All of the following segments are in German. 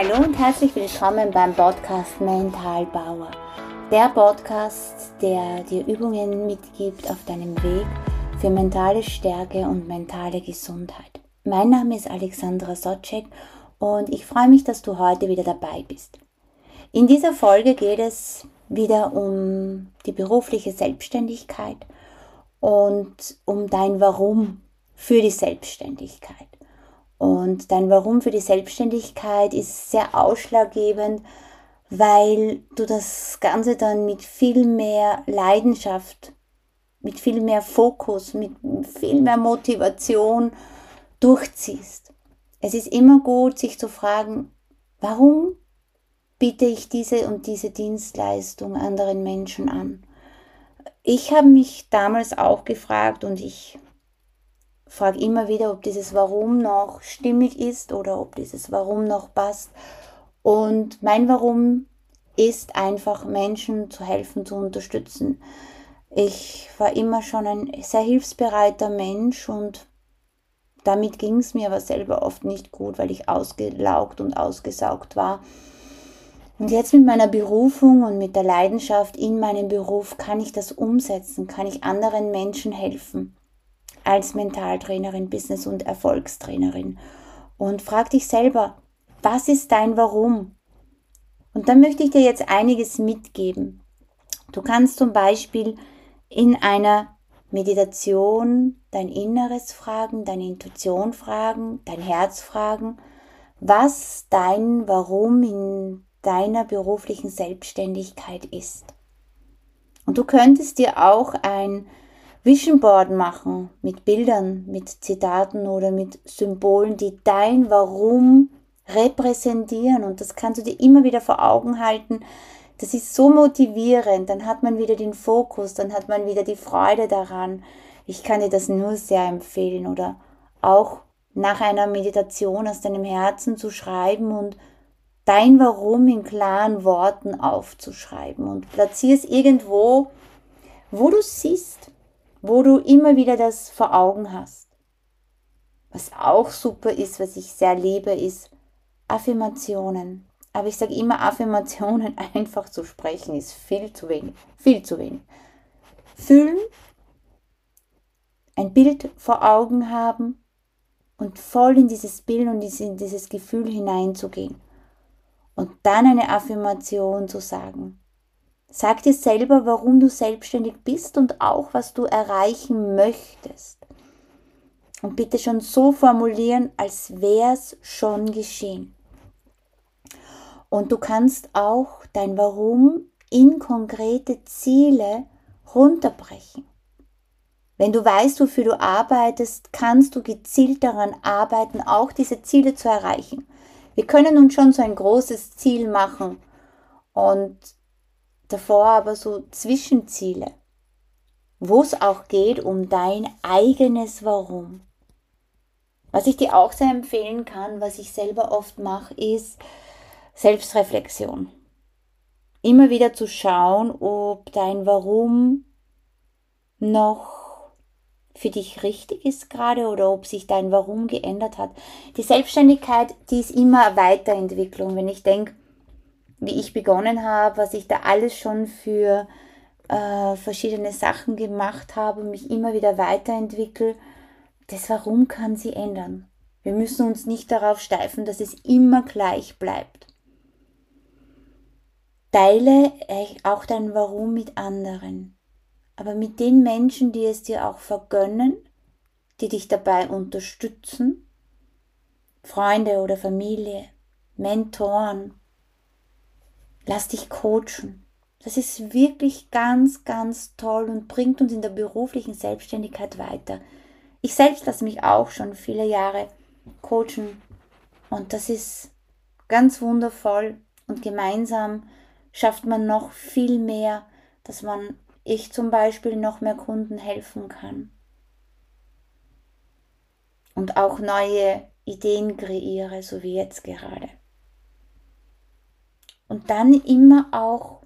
Hallo und herzlich willkommen beim Podcast Mental Bauer. Der Podcast, der dir Übungen mitgibt auf deinem Weg für mentale Stärke und mentale Gesundheit. Mein Name ist Alexandra Socek und ich freue mich, dass du heute wieder dabei bist. In dieser Folge geht es wieder um die berufliche Selbstständigkeit und um dein Warum für die Selbstständigkeit. Und dein Warum für die Selbstständigkeit ist sehr ausschlaggebend, weil du das Ganze dann mit viel mehr Leidenschaft, mit viel mehr Fokus, mit viel mehr Motivation durchziehst. Es ist immer gut, sich zu fragen, warum biete ich diese und diese Dienstleistung anderen Menschen an? Ich habe mich damals auch gefragt und ich frage immer wieder, ob dieses Warum noch stimmig ist oder ob dieses Warum noch passt. Und mein Warum ist einfach Menschen zu helfen, zu unterstützen. Ich war immer schon ein sehr hilfsbereiter Mensch und damit ging es mir aber selber oft nicht gut, weil ich ausgelaugt und ausgesaugt war. Und jetzt mit meiner Berufung und mit der Leidenschaft in meinem Beruf kann ich das umsetzen, kann ich anderen Menschen helfen als Mentaltrainerin, Business- und Erfolgstrainerin. Und frag dich selber, was ist dein Warum? Und dann möchte ich dir jetzt einiges mitgeben. Du kannst zum Beispiel in einer Meditation dein Inneres fragen, deine Intuition fragen, dein Herz fragen, was dein Warum in deiner beruflichen Selbstständigkeit ist. Und du könntest dir auch ein Vision Board machen mit Bildern, mit Zitaten oder mit Symbolen, die dein Warum repräsentieren. Und das kannst du dir immer wieder vor Augen halten. Das ist so motivierend. Dann hat man wieder den Fokus, dann hat man wieder die Freude daran. Ich kann dir das nur sehr empfehlen. Oder auch nach einer Meditation aus deinem Herzen zu schreiben und dein Warum in klaren Worten aufzuschreiben und platzier es irgendwo, wo du siehst, wo du immer wieder das vor Augen hast. Was auch super ist, was ich sehr liebe, ist Affirmationen. Aber ich sage immer, Affirmationen einfach zu sprechen ist viel zu wenig. Viel zu wenig. Fühlen, ein Bild vor Augen haben und voll in dieses Bild und in dieses Gefühl hineinzugehen. Und dann eine Affirmation zu sagen. Sag dir selber, warum du selbstständig bist und auch, was du erreichen möchtest. Und bitte schon so formulieren, als wäre es schon geschehen. Und du kannst auch dein Warum in konkrete Ziele runterbrechen. Wenn du weißt, wofür du arbeitest, kannst du gezielt daran arbeiten, auch diese Ziele zu erreichen. Wir können uns schon so ein großes Ziel machen und davor aber so Zwischenziele, wo es auch geht um dein eigenes Warum. Was ich dir auch sehr empfehlen kann, was ich selber oft mache, ist Selbstreflexion. Immer wieder zu schauen, ob dein Warum noch für dich richtig ist gerade oder ob sich dein Warum geändert hat. Die Selbstständigkeit, die ist immer Weiterentwicklung. Wenn ich denke, wie ich begonnen habe, was ich da alles schon für äh, verschiedene Sachen gemacht habe und mich immer wieder weiterentwickle, das Warum kann sie ändern. Wir müssen uns nicht darauf steifen, dass es immer gleich bleibt. Teile auch dein Warum mit anderen, aber mit den Menschen, die es dir auch vergönnen, die dich dabei unterstützen, Freunde oder Familie, Mentoren, Lass dich coachen. Das ist wirklich ganz, ganz toll und bringt uns in der beruflichen Selbstständigkeit weiter. Ich selbst lasse mich auch schon viele Jahre coachen und das ist ganz wundervoll und gemeinsam schafft man noch viel mehr, dass man ich zum Beispiel noch mehr Kunden helfen kann und auch neue Ideen kreiere, so wie jetzt gerade. Und dann immer auch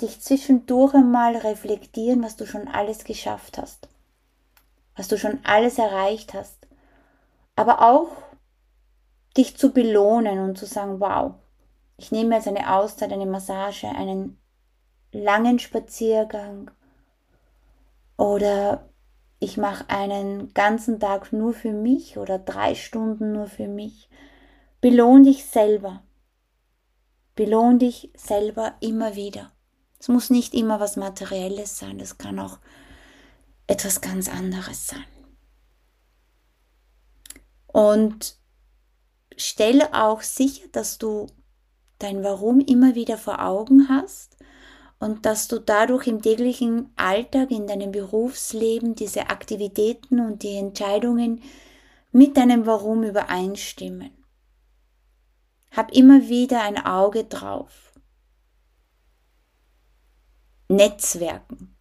dich zwischendurch einmal reflektieren, was du schon alles geschafft hast, was du schon alles erreicht hast. Aber auch dich zu belohnen und zu sagen, wow, ich nehme jetzt eine Auszeit, eine Massage, einen langen Spaziergang oder ich mache einen ganzen Tag nur für mich oder drei Stunden nur für mich. Belohn dich selber. Belohn dich selber immer wieder. Es muss nicht immer was Materielles sein, es kann auch etwas ganz anderes sein. Und stelle auch sicher, dass du dein Warum immer wieder vor Augen hast und dass du dadurch im täglichen Alltag, in deinem Berufsleben diese Aktivitäten und die Entscheidungen mit deinem Warum übereinstimmen. Hab immer wieder ein Auge drauf. Netzwerken,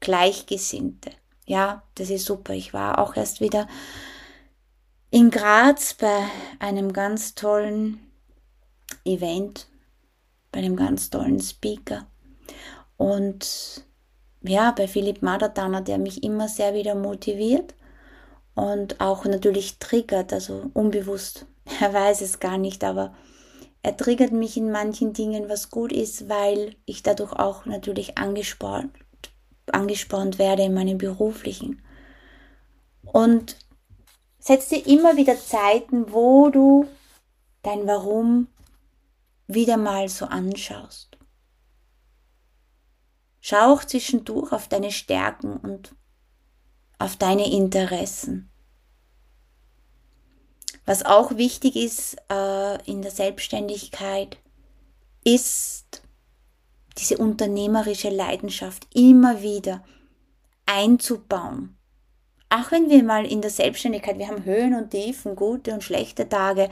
Gleichgesinnte. Ja, das ist super. Ich war auch erst wieder in Graz bei einem ganz tollen Event, bei einem ganz tollen Speaker. Und ja, bei Philipp Madatana, der mich immer sehr wieder motiviert und auch natürlich triggert, also unbewusst. Er weiß es gar nicht, aber er triggert mich in manchen Dingen, was gut ist, weil ich dadurch auch natürlich angespornt, angespornt werde in meinem beruflichen. Und setz dir immer wieder Zeiten, wo du dein Warum wieder mal so anschaust. Schau auch zwischendurch auf deine Stärken und auf deine Interessen. Was auch wichtig ist äh, in der Selbstständigkeit, ist diese unternehmerische Leidenschaft immer wieder einzubauen. Auch wenn wir mal in der Selbstständigkeit, wir haben Höhen und Tiefen, gute und schlechte Tage,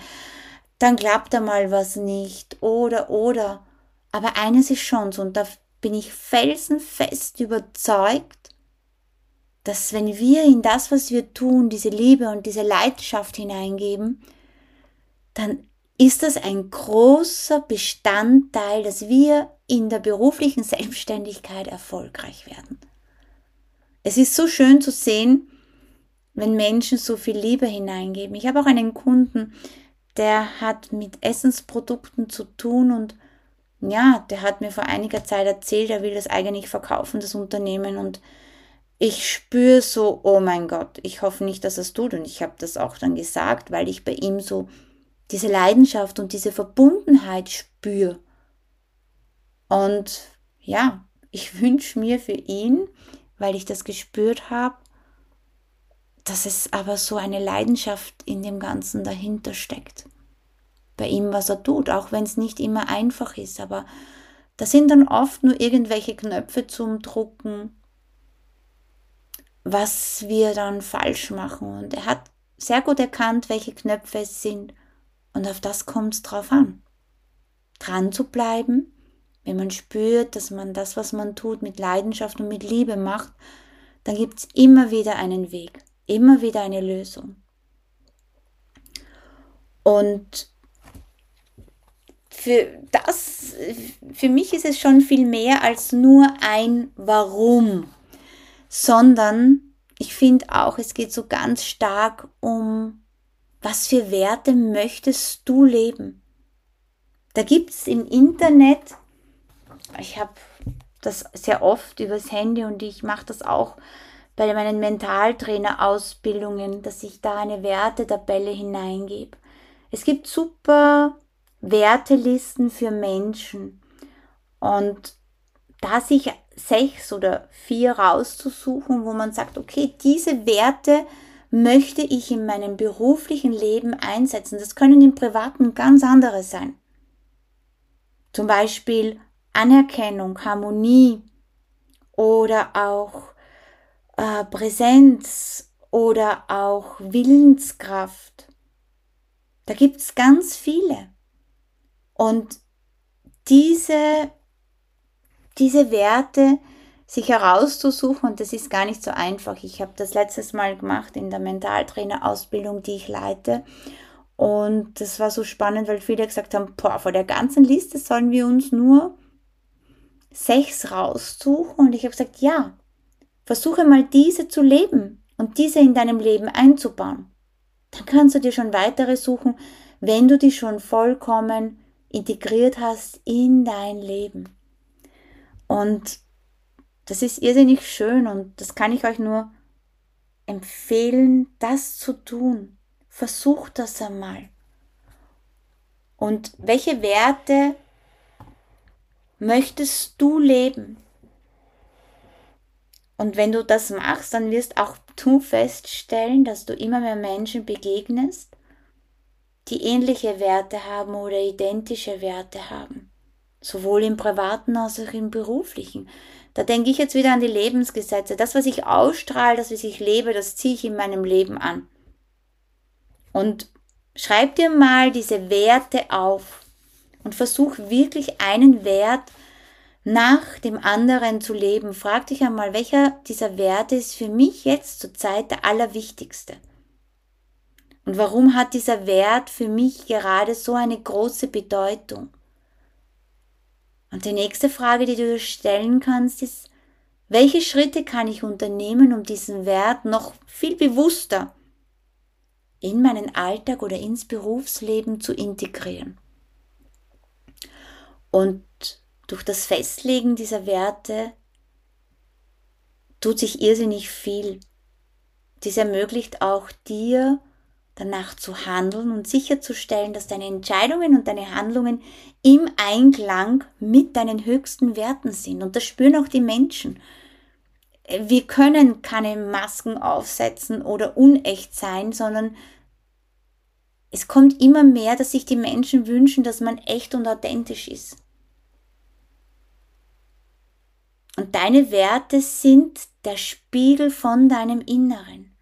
dann klappt da mal was nicht oder oder. Aber eines ist schon so und da bin ich felsenfest überzeugt, dass wenn wir in das, was wir tun, diese Liebe und diese Leidenschaft hineingeben, dann ist das ein großer Bestandteil, dass wir in der beruflichen Selbstständigkeit erfolgreich werden. Es ist so schön zu sehen, wenn Menschen so viel Liebe hineingeben. Ich habe auch einen Kunden, der hat mit Essensprodukten zu tun und ja, der hat mir vor einiger Zeit erzählt, er will das eigentlich verkaufen, das Unternehmen und ich spüre so, oh mein Gott, ich hoffe nicht, dass er es tut. Und ich habe das auch dann gesagt, weil ich bei ihm so diese Leidenschaft und diese Verbundenheit spüre. Und ja, ich wünsche mir für ihn, weil ich das gespürt habe, dass es aber so eine Leidenschaft in dem Ganzen dahinter steckt. Bei ihm, was er tut, auch wenn es nicht immer einfach ist, aber da sind dann oft nur irgendwelche Knöpfe zum Drucken, was wir dann falsch machen. Und er hat sehr gut erkannt, welche Knöpfe es sind. Und auf das kommt es drauf an. Dran zu bleiben, wenn man spürt, dass man das, was man tut, mit Leidenschaft und mit Liebe macht, dann gibt es immer wieder einen Weg, immer wieder eine Lösung. Und für das, für mich ist es schon viel mehr als nur ein Warum sondern ich finde auch, es geht so ganz stark um, was für Werte möchtest du leben? Da gibt es im Internet, ich habe das sehr oft übers Handy und ich mache das auch bei meinen Mentaltrainer-Ausbildungen, dass ich da eine Wertetabelle hineingebe. Es gibt super Wertelisten für Menschen und da sich sechs oder vier rauszusuchen, wo man sagt, okay, diese Werte möchte ich in meinem beruflichen Leben einsetzen. Das können im privaten ganz andere sein. Zum Beispiel Anerkennung, Harmonie oder auch äh, Präsenz oder auch Willenskraft. Da gibt es ganz viele. Und diese diese Werte sich herauszusuchen und das ist gar nicht so einfach. Ich habe das letztes Mal gemacht in der Mentaltrainer-Ausbildung, die ich leite. Und das war so spannend, weil viele gesagt haben, boah, vor der ganzen Liste sollen wir uns nur sechs raussuchen. Und ich habe gesagt, ja, versuche mal diese zu leben und diese in deinem Leben einzubauen. Dann kannst du dir schon weitere suchen, wenn du die schon vollkommen integriert hast in dein Leben. Und das ist irrsinnig schön und das kann ich euch nur empfehlen, das zu tun. Versucht das einmal. Und welche Werte möchtest du leben? Und wenn du das machst, dann wirst auch du feststellen, dass du immer mehr Menschen begegnest, die ähnliche Werte haben oder identische Werte haben. Sowohl im privaten als auch im beruflichen. Da denke ich jetzt wieder an die Lebensgesetze. Das, was ich ausstrahle, das, was ich lebe, das ziehe ich in meinem Leben an. Und schreib dir mal diese Werte auf und versuch wirklich einen Wert nach dem anderen zu leben. Frag dich einmal, welcher dieser Werte ist für mich jetzt zur Zeit der allerwichtigste? Und warum hat dieser Wert für mich gerade so eine große Bedeutung? Und die nächste Frage, die du dir stellen kannst, ist, welche Schritte kann ich unternehmen, um diesen Wert noch viel bewusster in meinen Alltag oder ins Berufsleben zu integrieren? Und durch das Festlegen dieser Werte tut sich irrsinnig viel. Dies ermöglicht auch dir, danach zu handeln und sicherzustellen, dass deine Entscheidungen und deine Handlungen im Einklang mit deinen höchsten Werten sind. Und das spüren auch die Menschen. Wir können keine Masken aufsetzen oder unecht sein, sondern es kommt immer mehr, dass sich die Menschen wünschen, dass man echt und authentisch ist. Und deine Werte sind der Spiegel von deinem Inneren.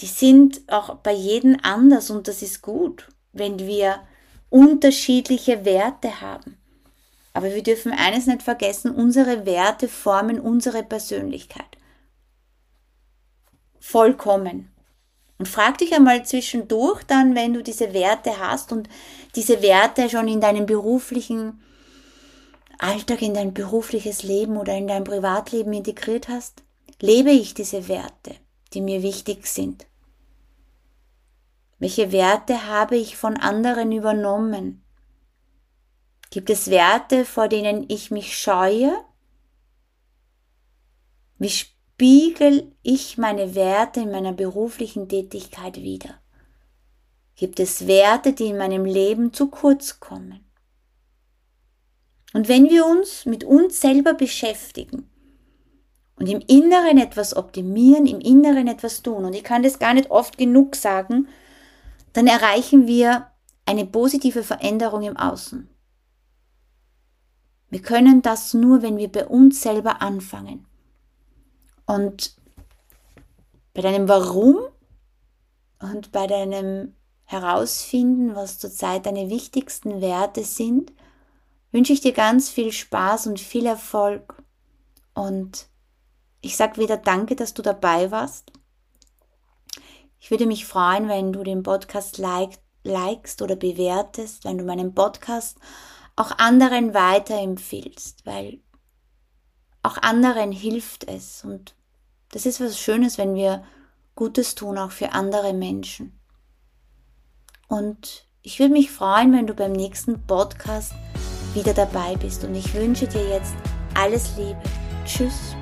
Die sind auch bei jedem anders und das ist gut, wenn wir unterschiedliche Werte haben. Aber wir dürfen eines nicht vergessen, unsere Werte formen unsere Persönlichkeit. Vollkommen. Und frag dich einmal zwischendurch dann, wenn du diese Werte hast und diese Werte schon in deinem beruflichen Alltag in dein berufliches Leben oder in dein Privatleben integriert hast? Lebe ich diese Werte, die mir wichtig sind? Welche Werte habe ich von anderen übernommen? Gibt es Werte, vor denen ich mich scheue? Wie spiegel ich meine Werte in meiner beruflichen Tätigkeit wider? Gibt es Werte, die in meinem Leben zu kurz kommen? Und wenn wir uns mit uns selber beschäftigen und im Inneren etwas optimieren, im Inneren etwas tun, und ich kann das gar nicht oft genug sagen, dann erreichen wir eine positive Veränderung im Außen. Wir können das nur, wenn wir bei uns selber anfangen. Und bei deinem Warum und bei deinem Herausfinden, was zurzeit deine wichtigsten Werte sind, wünsche ich dir ganz viel Spaß und viel Erfolg. Und ich sage wieder danke, dass du dabei warst. Ich würde mich freuen, wenn du den Podcast like, likest oder bewertest, wenn du meinen Podcast auch anderen weiterempfiehlst, weil auch anderen hilft es. Und das ist was Schönes, wenn wir Gutes tun, auch für andere Menschen. Und ich würde mich freuen, wenn du beim nächsten Podcast wieder dabei bist. Und ich wünsche dir jetzt alles Liebe. Tschüss.